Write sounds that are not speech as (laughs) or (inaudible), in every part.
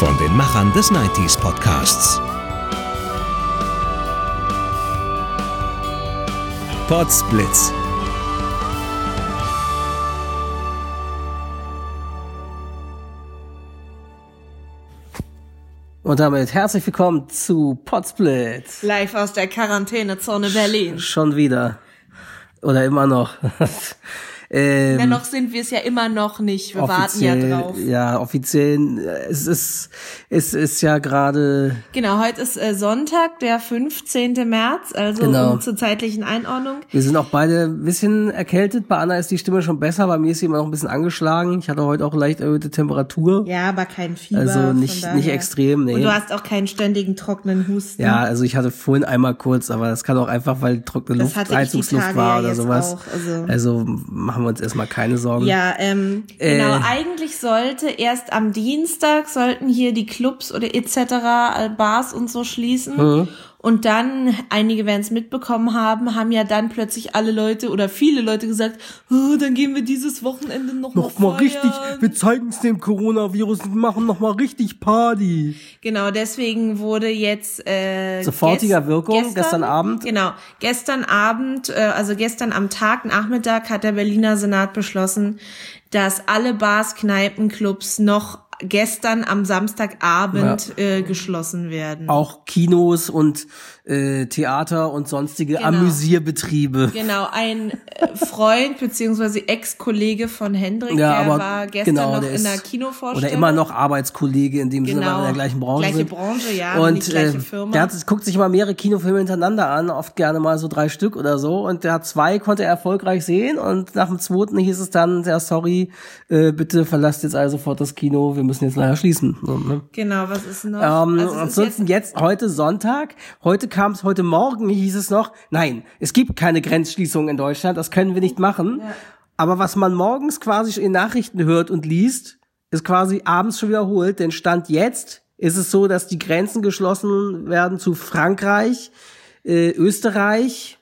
Von den Machern des 90s Podcasts. Potsblitz. Und damit herzlich willkommen zu Potsplit. Live aus der Quarantänezone Berlin. Schon wieder. Oder immer noch. (laughs) Ähm, Dennoch sind wir es ja immer noch nicht. Wir warten ja drauf. Ja, offiziell. Es ist, es ist ja gerade. Genau, heute ist äh, Sonntag, der 15. März, also genau. um zur zeitlichen Einordnung. Wir sind auch beide ein bisschen erkältet. Bei Anna ist die Stimme schon besser, bei mir ist sie immer noch ein bisschen angeschlagen. Ich hatte heute auch leicht erhöhte Temperatur. Ja, aber kein Fieber. Also nicht, nicht extrem, nee. Und du hast auch keinen ständigen trockenen Husten. Ja, also ich hatte vorhin einmal kurz, aber das kann auch einfach, weil trockene Luft, Heizungsluft war oder sowas. Auch, also. also machen machen wir uns erstmal keine Sorgen. Ja, ähm, äh, genau. Eigentlich sollte erst am Dienstag sollten hier die Clubs oder etc. Äh, Bars und so schließen. Mhm. Und dann, einige werden es mitbekommen haben, haben ja dann plötzlich alle Leute oder viele Leute gesagt, oh, dann gehen wir dieses Wochenende noch, noch mal, mal richtig, wir zeigen es dem Coronavirus und machen noch mal richtig Party. Genau, deswegen wurde jetzt äh, sofortiger Wirkung gestern, gestern, Abend. Genau, gestern Abend, äh, also gestern am Tag Nachmittag hat der Berliner Senat beschlossen, dass alle Bars, Kneipen, Clubs noch gestern am Samstagabend ja. äh, geschlossen werden. Auch Kinos und äh, Theater und sonstige genau. Amüsierbetriebe. Genau, ein äh, Freund beziehungsweise Ex-Kollege von Hendrik, ja, der war gestern genau, noch in der Kinovorstellung. Oder immer noch Arbeitskollege, in dem genau. Sinne, weil in der gleichen Branche gleiche sind. Branche, ja, und die gleiche äh, Firma. Der hat, guckt sich immer mehrere Kinofilme hintereinander an, oft gerne mal so drei Stück oder so. Und der hat zwei, konnte er erfolgreich sehen und nach dem zweiten hieß es dann, ja sorry, äh, bitte verlasst jetzt also sofort das Kino, wir müssen jetzt leider schließen. So, ne? Genau, was ist noch? Ähm, also ansonsten jetzt, jetzt heute Sonntag, heute kam es heute Morgen, hieß es noch, nein, es gibt keine Grenzschließung in Deutschland, das können wir nicht machen. Ja. Aber was man morgens quasi in Nachrichten hört und liest, ist quasi abends schon wiederholt, denn Stand jetzt ist es so, dass die Grenzen geschlossen werden zu Frankreich, äh, Österreich,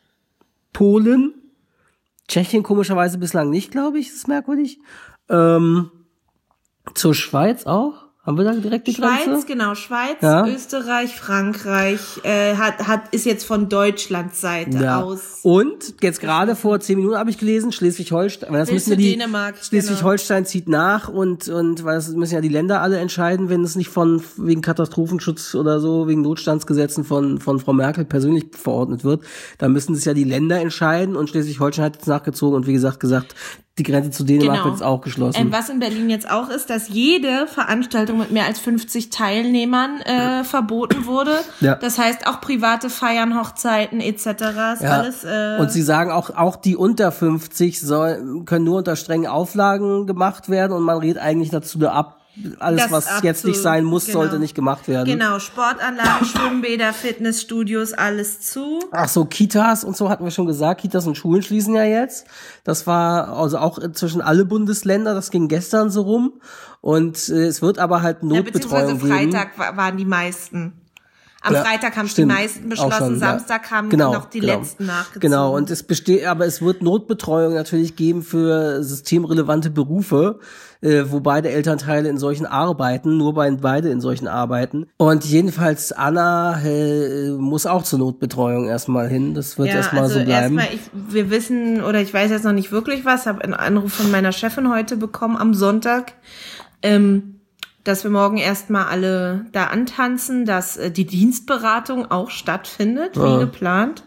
Polen, Tschechien komischerweise bislang nicht, glaube ich, ist merkwürdig. Ähm, zur Schweiz auch? Haben wir da direkt die Schweiz, Grenze? genau, Schweiz, ja. Österreich, Frankreich äh, hat, hat ist jetzt von Deutschlands Seite ja. aus. Und jetzt gerade vor zehn Minuten habe ich gelesen, Schleswig-Holstein, das müssen wir die Dänemark, Schleswig-Holstein genau. zieht nach und und weil das müssen ja die Länder alle entscheiden, wenn es nicht von wegen Katastrophenschutz oder so wegen Notstandsgesetzen von von Frau Merkel persönlich verordnet wird, dann müssen es ja die Länder entscheiden und Schleswig-Holstein hat jetzt nachgezogen und wie gesagt gesagt, die Grenze zu Dänemark genau. wird jetzt auch geschlossen. Ähm, was in Berlin jetzt auch ist, dass jede Veranstaltung mit mehr als 50 Teilnehmern äh, verboten wurde. Ja. Das heißt auch private Feiern, Hochzeiten etc. Ist ja. alles. Äh und sie sagen auch, auch die unter 50 soll, können nur unter strengen Auflagen gemacht werden und man rät eigentlich dazu ab, alles, das was jetzt nicht sein muss, genau. sollte nicht gemacht werden. Genau, Sportanlagen, Schwimmbäder, Fitnessstudios, alles zu. Ach so, Kitas und so hatten wir schon gesagt. Kitas und Schulen schließen ja jetzt. Das war also auch zwischen alle Bundesländer. Das ging gestern so rum. Und äh, es wird aber halt Notbetreuung ja, Freitag geben. waren die meisten. Am ja, Freitag haben stimmt, die meisten beschlossen, schon, Samstag haben genau, noch die genau. letzten nachgezogen. Genau, und es besteht, aber es wird Notbetreuung natürlich geben für systemrelevante Berufe äh, wo beide Elternteile in solchen arbeiten, nur bei beide in solchen arbeiten. Und jedenfalls Anna äh, muss auch zur Notbetreuung erstmal hin. Das wird ja, erstmal also so bleiben. Erstmal, ich, wir wissen, oder ich weiß jetzt noch nicht wirklich was, habe einen Anruf von meiner Chefin heute bekommen am Sonntag. Ähm, dass wir morgen erstmal alle da antanzen, dass äh, die Dienstberatung auch stattfindet, ja. wie geplant.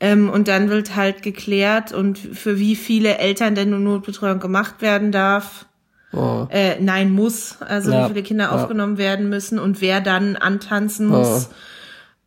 Ähm, und dann wird halt geklärt und für wie viele Eltern denn nun Notbetreuung gemacht werden darf. Oh. Äh, nein, muss. Also ja. wie viele Kinder ja. aufgenommen werden müssen und wer dann antanzen muss.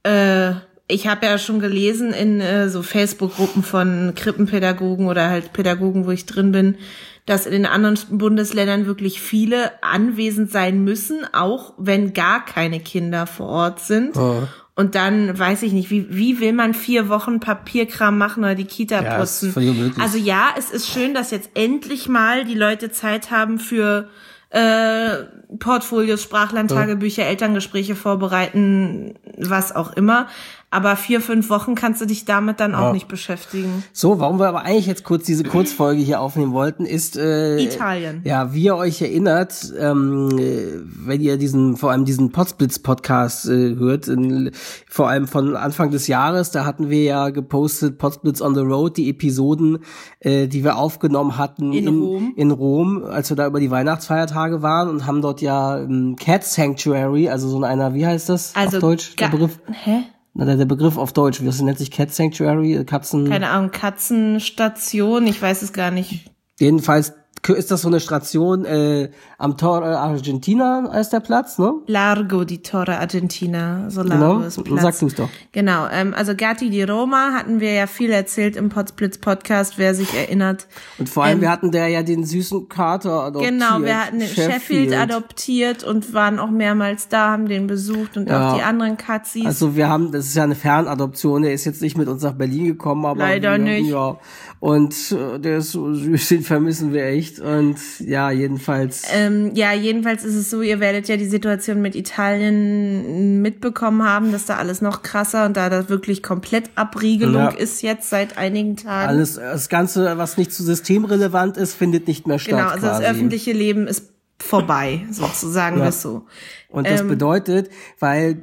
Oh. Äh, ich habe ja schon gelesen in äh, so Facebook-Gruppen von Krippenpädagogen oder halt Pädagogen, wo ich drin bin, dass in den anderen Bundesländern wirklich viele anwesend sein müssen, auch wenn gar keine Kinder vor Ort sind. Oh. Und dann weiß ich nicht, wie, wie will man vier Wochen Papierkram machen oder die Kita Ja, putzen? Also ja, es ist schön, dass jetzt endlich mal die Leute Zeit haben für äh, Portfolios, Sprachlandtagebücher, Elterngespräche vorbereiten, was auch immer. Aber vier, fünf Wochen kannst du dich damit dann auch Ja. nicht beschäftigen. So, warum wir aber eigentlich jetzt kurz diese Kurzfolge hier aufnehmen wollten, ist äh, Italien. Ja, wie ihr euch erinnert, ähm, äh, wenn ihr diesen, vor allem diesen Potsblitz-Podcast äh, hört, in, vor allem von Anfang des Jahres, da hatten wir ja gepostet Potsblitz on the Road, die Episoden, äh, die wir aufgenommen hatten In Rom. in Rom, als wir da über die Weihnachtsfeiertage waren und haben dort ja ähm, Cat Sanctuary, also so in einer, wie heißt das Also auf Deutsch, der Begriff? Hä? Na, der, der Begriff auf Deutsch, wie das nennt sich Cat Sanctuary, Katzen. Keine Ahnung, Katzenstation, ich weiß es gar nicht. Jedenfalls ist das so eine Station äh, am Torre Argentina als der Platz, ne? Largo di Torre Argentina, so Largo Genau. ist Platz. sag du's doch. Genau, ähm, also Gatti di Roma hatten wir ja viel erzählt im Potsblitz Podcast, wer sich erinnert. Und vor allem, Ähm, wir hatten der ja den süßen Kater adoptiert. Genau, wir hatten den Sheffield. adoptiert und waren auch mehrmals da, haben den besucht und Ja. auch die anderen Katzis. Also wir haben, das ist ja eine Fernadoption, der ist jetzt nicht mit uns nach Berlin gekommen, aber Leider wir, nicht. Ja. Und äh, der ist so süß, (laughs) den vermissen wir echt. Und ja, jedenfalls. Ähm, ja, jedenfalls ist es so, ihr werdet ja die Situation mit Italien mitbekommen haben, dass da alles noch krasser und da das wirklich komplett Abriegelung Ja. ist jetzt seit einigen Tagen. alles, das Ganze, was nicht zu systemrelevant ist, findet nicht mehr statt. genau, also das quasi. öffentliche Leben ist vorbei, sozusagen Ja. es so. Und das Ähm, bedeutet, weil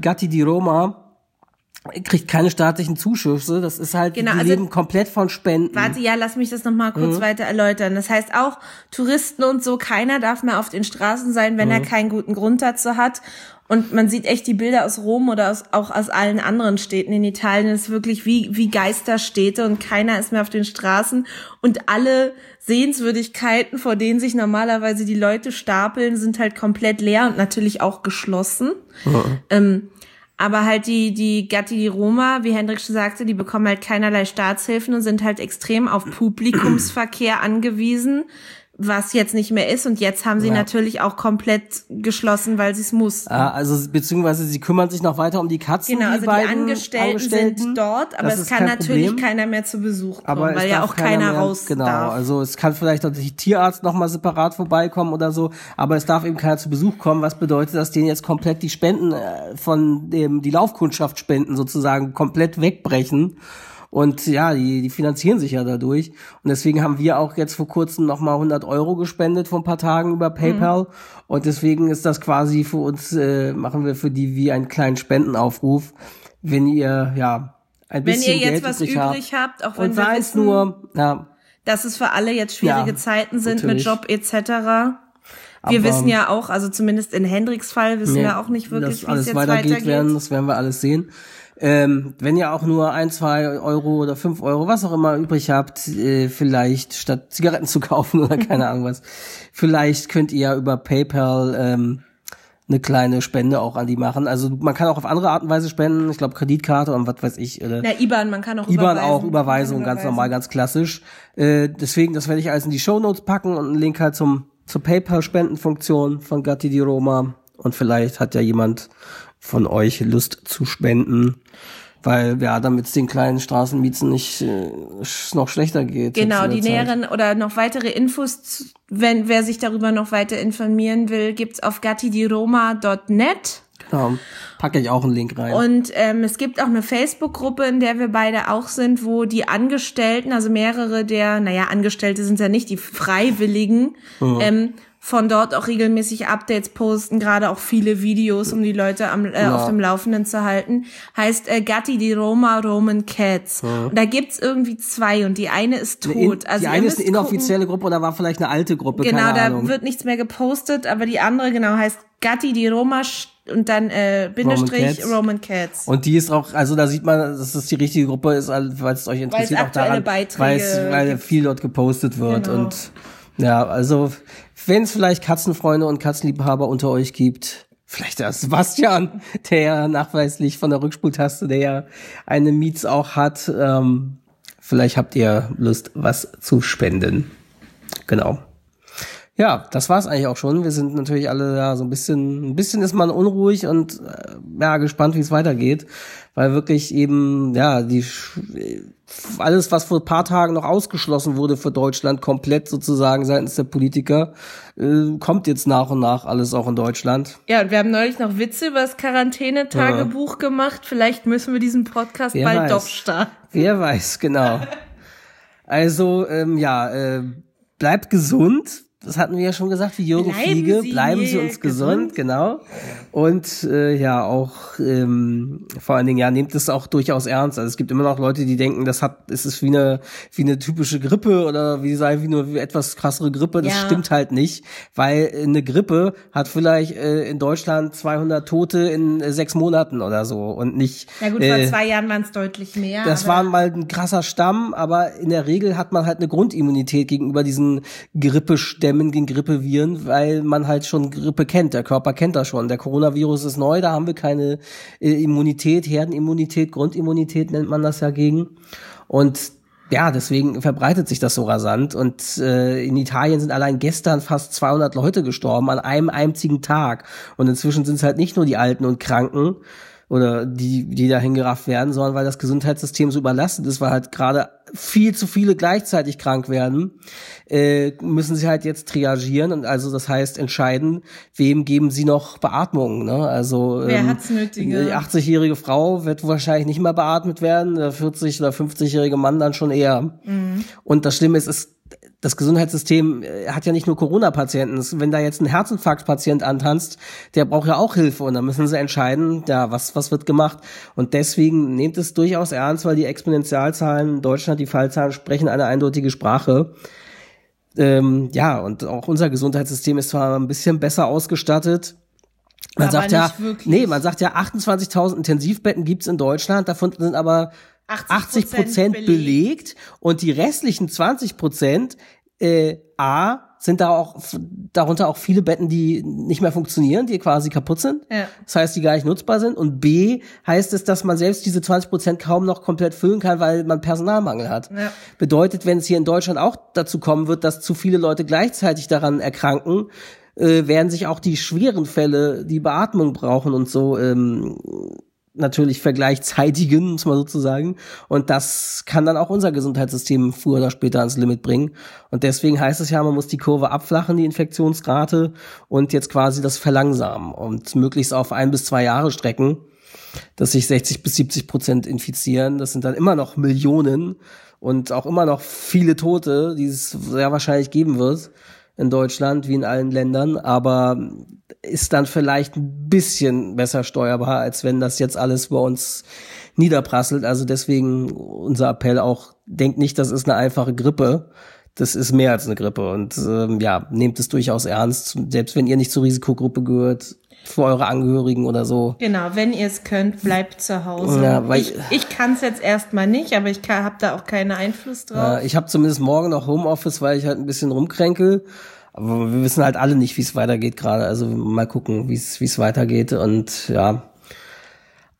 Gatti di Roma kriegt keine staatlichen Zuschüsse, das ist halt, Genau, die also- leben komplett von Spenden. Warte, ja, lass mich das nochmal Mhm. kurz weiter erläutern. Das heißt auch, Touristen und so, keiner darf mehr auf den Straßen sein, wenn er Mhm. keinen guten Grund dazu hat. Und man sieht echt die Bilder aus Rom oder aus, auch aus allen anderen Städten in Italien. Es ist wirklich wie, wie Geisterstädte und keiner ist mehr auf den Straßen. Und alle Sehenswürdigkeiten, vor denen sich normalerweise die Leute stapeln, sind halt komplett leer und natürlich auch geschlossen. Ähm, aber halt die, die Gatti di Roma, wie Hendrik schon sagte, die bekommen halt keinerlei Staatshilfen und sind halt extrem auf Publikumsverkehr angewiesen, was jetzt nicht mehr ist. Und jetzt haben sie Ja. natürlich auch komplett geschlossen, weil sie es mussten. Ah, also beziehungsweise sie kümmern sich noch weiter um die Katzen. Genau, die also die beiden Angestellten, sind dort, aber Das es kann natürlich Problem. keiner mehr zu Besuch kommen, aber weil ja auch keiner, mehr, raus Genau, darf. also es kann vielleicht natürlich Tierarzt noch mal separat vorbeikommen oder so, aber es darf eben keiner zu Besuch kommen, was bedeutet, dass denen jetzt komplett die Spenden äh, von dem die Laufkundschaft spenden sozusagen komplett wegbrechen. Und ja, die, die finanzieren sich ja dadurch. Und deswegen haben wir auch jetzt vor kurzem noch mal 100 Euro gespendet vor ein paar Tagen über PayPal. Mhm. Und deswegen ist das quasi für uns, äh, machen wir für die wie einen kleinen Spendenaufruf. Wenn ihr, ja, ein Wenn bisschen ihr jetzt Geld was übrig übrig habt, auch wenn und wir wissen, nur, ja, dass es für alle jetzt schwierige Ja, Zeiten sind natürlich. mit Job etc. Wir Aber- wissen ja auch, also zumindest in Hendriks Fall wissen nee, wir auch nicht wirklich, wie es jetzt weitergeht, weitergeht. werden, das werden wir alles sehen. Ähm, wenn ihr auch nur ein, zwei Euro oder fünf Euro, was auch immer übrig habt, äh, vielleicht statt Zigaretten zu (laughs) kaufen oder keine Ahnung was, vielleicht könnt ihr ja über PayPal ähm, eine kleine Spende auch an die machen. Also man kann auch auf andere Art und Weise spenden, ich glaube Kreditkarte und was weiß ich. Oder Na, IBAN, man kann auch IBAN überweisen. auch, Überweisung, ganz normal, ganz klassisch. Äh, deswegen, das werde ich alles in die Shownotes packen und einen Link halt zum, zur PayPal-Spendenfunktion von Gatti di Roma. Und vielleicht hat ja jemand von euch Lust zu spenden. Weil, ja, damit es den kleinen Straßenmiezen nicht äh, noch schlechter geht. Genau, die näheren oder noch weitere Infos, wenn wer sich darüber noch weiter informieren will, gibt's auf gattidiroma.net. Genau, packe ich auch einen Link rein. Und ähm, es gibt auch eine Facebook-Gruppe, in der wir beide auch sind, wo die Angestellten, also mehrere der, naja, Angestellte sind ja nicht, die Freiwilligen, ähm, von dort auch regelmäßig Updates posten, gerade auch viele Videos, um die Leute am, äh, auf dem Laufenden zu halten. Heißt äh, Gatti di Roma Roman Cats. Und da gibt's irgendwie zwei und die eine ist Eine in, tot. also die eine ist eine gucken. inoffizielle Gruppe oder war vielleicht eine alte Gruppe, Genau, da Ahnung. wird nichts mehr gepostet, aber die andere genau heißt Gatti di Roma und dann äh, Bindestrich Cats. Roman Cats. Und die ist auch, also da sieht man, dass das die richtige Gruppe ist, weil es euch interessiert auch daran, weil es, weil viel dort gepostet wird Genau. und ja, also wenn es vielleicht Katzenfreunde und Katzenliebhaber unter euch gibt, Vielleicht der Sebastian, (laughs) der ja nachweislich von der Rückspultaste, der ja eine Miets auch hat. Ähm, vielleicht habt ihr Lust, was zu spenden. Genau. Ja, das war's eigentlich auch schon. Wir sind natürlich alle ja so ein bisschen, ein bisschen ist man unruhig und äh, ja gespannt, wie es weitergeht, weil wirklich eben ja die alles, was vor paar Tagen noch ausgeschlossen wurde für Deutschland, komplett sozusagen seitens der Politiker, äh, kommt jetzt nach und nach alles auch in Deutschland. Ja, und wir haben neulich noch Witze über das Quarantänetagebuch ja. gemacht. Vielleicht müssen wir diesen Podcast Wer bald weiß. doch starten. Wer weiß, genau. (laughs) Also ähm, ja, äh, bleibt gesund das hatten wir ja schon gesagt, wie Jürgen bleiben Fliege, Sie bleiben Sie uns gesund, gesund, genau. Und äh, ja, auch ähm, vor allen Dingen, ja, nehmt es auch durchaus ernst. Also es gibt immer noch Leute, die denken, das hat, es ist wie eine, wie eine typische Grippe oder wie sagen, wie nur etwas krassere Grippe. Das ja. stimmt halt nicht, weil eine Grippe hat vielleicht äh, in Deutschland 200 Tote in äh, sechs Monaten oder so und nicht. Ja gut, vor äh, zwei Jahren waren es deutlich mehr. Das war mal ein krasser Stamm, aber in der Regel hat man halt eine Grundimmunität gegenüber diesen Grippestämmen Stämmen gegen Grippeviren, weil man halt schon Grippe kennt. Der Körper kennt das schon. Der Coronavirus ist neu, da haben wir keine äh, Immunität, Herdenimmunität, Grundimmunität nennt man das ja gegen. Und ja, deswegen verbreitet sich das so rasant. Und äh, in Italien sind allein gestern fast 200 Leute gestorben an einem einzigen Tag. Und inzwischen sind es halt nicht nur die Alten und Kranken, oder die, die da hingerafft werden, sondern weil das Gesundheitssystem so überlastet ist, weil halt gerade viel zu viele gleichzeitig krank werden, äh, müssen sie halt jetzt triagieren und also das heißt entscheiden, wem geben sie noch Beatmung. Ne? Also Wer ähm, hat's nötige? Die 80-jährige Frau wird wahrscheinlich nicht mehr beatmet werden, der 40- oder 50-jährige Mann dann schon eher. Mhm. Und das Schlimme ist, es das Gesundheitssystem äh, hat ja nicht nur Corona-Patienten. Wenn da jetzt ein Herzinfarktpatient antanzt, der braucht ja auch Hilfe und dann müssen sie entscheiden, ja, was, was wird gemacht. Und deswegen nehmt es durchaus ernst, weil die Exponentialzahlen in Deutschland, die Fallzahlen sprechen eine eindeutige Sprache. Ähm, ja, und auch unser Gesundheitssystem ist zwar ein bisschen besser ausgestattet, man aber sagt ja, wirklich. nee, man sagt ja, 28.000 Intensivbetten gibt's in Deutschland, davon sind aber 80 Prozent belegt. belegt und die restlichen 20 Prozent äh, A sind da auch darunter auch viele Betten, die nicht mehr funktionieren, die quasi kaputt sind. Ja. Das heißt, die gar nicht nutzbar sind. Und B heißt es, dass man selbst diese 20 Prozent kaum noch komplett füllen kann, weil man Personalmangel hat. Ja. Bedeutet, wenn es hier in Deutschland auch dazu kommen wird, dass zu viele Leute gleichzeitig daran erkranken, äh, werden sich auch die schweren Fälle, die Beatmung brauchen und so, ähm, natürlich vergleichzeitigen, muss man sozusagen. Und das kann dann auch unser Gesundheitssystem früher oder später ans Limit bringen. Und deswegen heißt es ja, man muss die Kurve abflachen, die Infektionsrate, und jetzt quasi das verlangsamen und möglichst auf ein bis zwei Jahre strecken, dass sich 60 bis 70 Prozent infizieren. Das sind dann immer noch Millionen und auch immer noch viele Tote, die es sehr wahrscheinlich geben wird in Deutschland wie in allen Ländern, aber ist dann vielleicht ein bisschen besser steuerbar, als wenn das jetzt alles bei uns niederprasselt. Also deswegen unser Appell auch, denkt nicht, das ist eine einfache Grippe. Das ist mehr als eine Grippe und ähm, ja, nehmt es durchaus ernst. Selbst wenn ihr nicht zur Risikogruppe gehört, für eure Angehörigen oder so. Genau, wenn ihr es könnt, bleibt zu Hause. Ja, weil ich ich kann es jetzt erstmal nicht, aber ich habe da auch keinen Einfluss drauf. Ja, ich habe zumindest morgen noch Homeoffice, weil ich halt ein bisschen rumkränkel. Aber wir wissen halt alle nicht, wie es weitergeht gerade. Also mal gucken, wie es weitergeht. Und ja,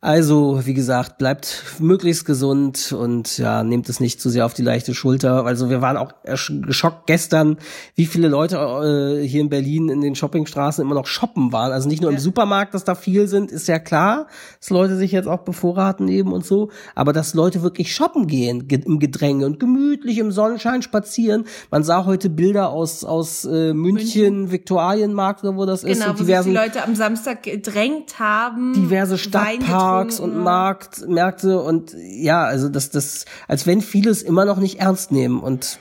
also, wie gesagt, bleibt möglichst gesund und ja, nehmt es nicht zu sehr auf die leichte Schulter. Also wir waren auch geschockt gestern, wie viele Leute äh, hier in Berlin in den Shoppingstraßen immer noch shoppen waren. Also nicht nur im Supermarkt, dass da viel sind, ist ja klar, dass Leute sich jetzt auch bevorraten eben und so, aber dass Leute wirklich shoppen gehen im Gedränge und gemütlich im Sonnenschein spazieren. Man sah heute Bilder aus aus äh, München, München. Viktualienmarkt oder wo das genau, ist. Genau, sich die Leute am Samstag gedrängt haben. Diverse Stadtparks Parks und Markt, Märkte und ja, also das, das, als wenn vieles immer noch nicht ernst nehmen und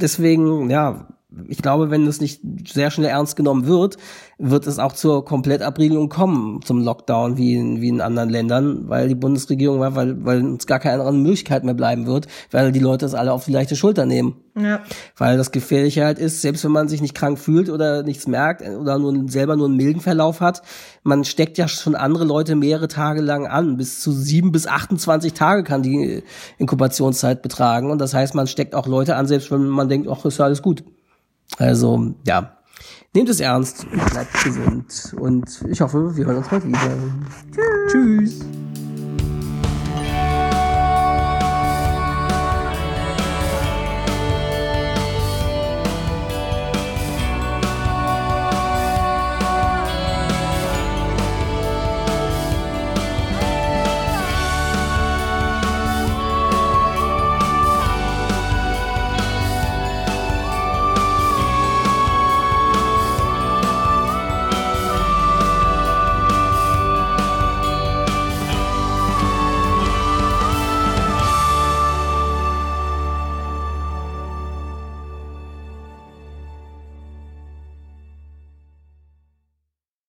deswegen, ja, ich glaube, wenn es nicht sehr schnell ernst genommen wird, wird es auch zur Komplettabriegelung kommen, zum Lockdown wie in, wie in anderen Ländern, weil die Bundesregierung, weil, weil uns gar keine andere Möglichkeit mehr bleiben wird, weil die Leute es alle auf die leichte Schulter nehmen. Ja. Weil das Gefährliche halt ist, selbst wenn man sich nicht krank fühlt oder nichts merkt oder nur selber nur einen milden Verlauf hat, man steckt ja schon andere Leute mehrere Tage lang an. Bis zu sieben bis 28 Tage kann die Inkubationszeit betragen. Und das heißt, man steckt auch Leute an, selbst wenn man denkt, ach, ist ja alles gut. Also, ja. Nehmt es ernst und bleibt gesund. Und ich hoffe, wir hören uns bald wieder. Tschüss. Tschüss.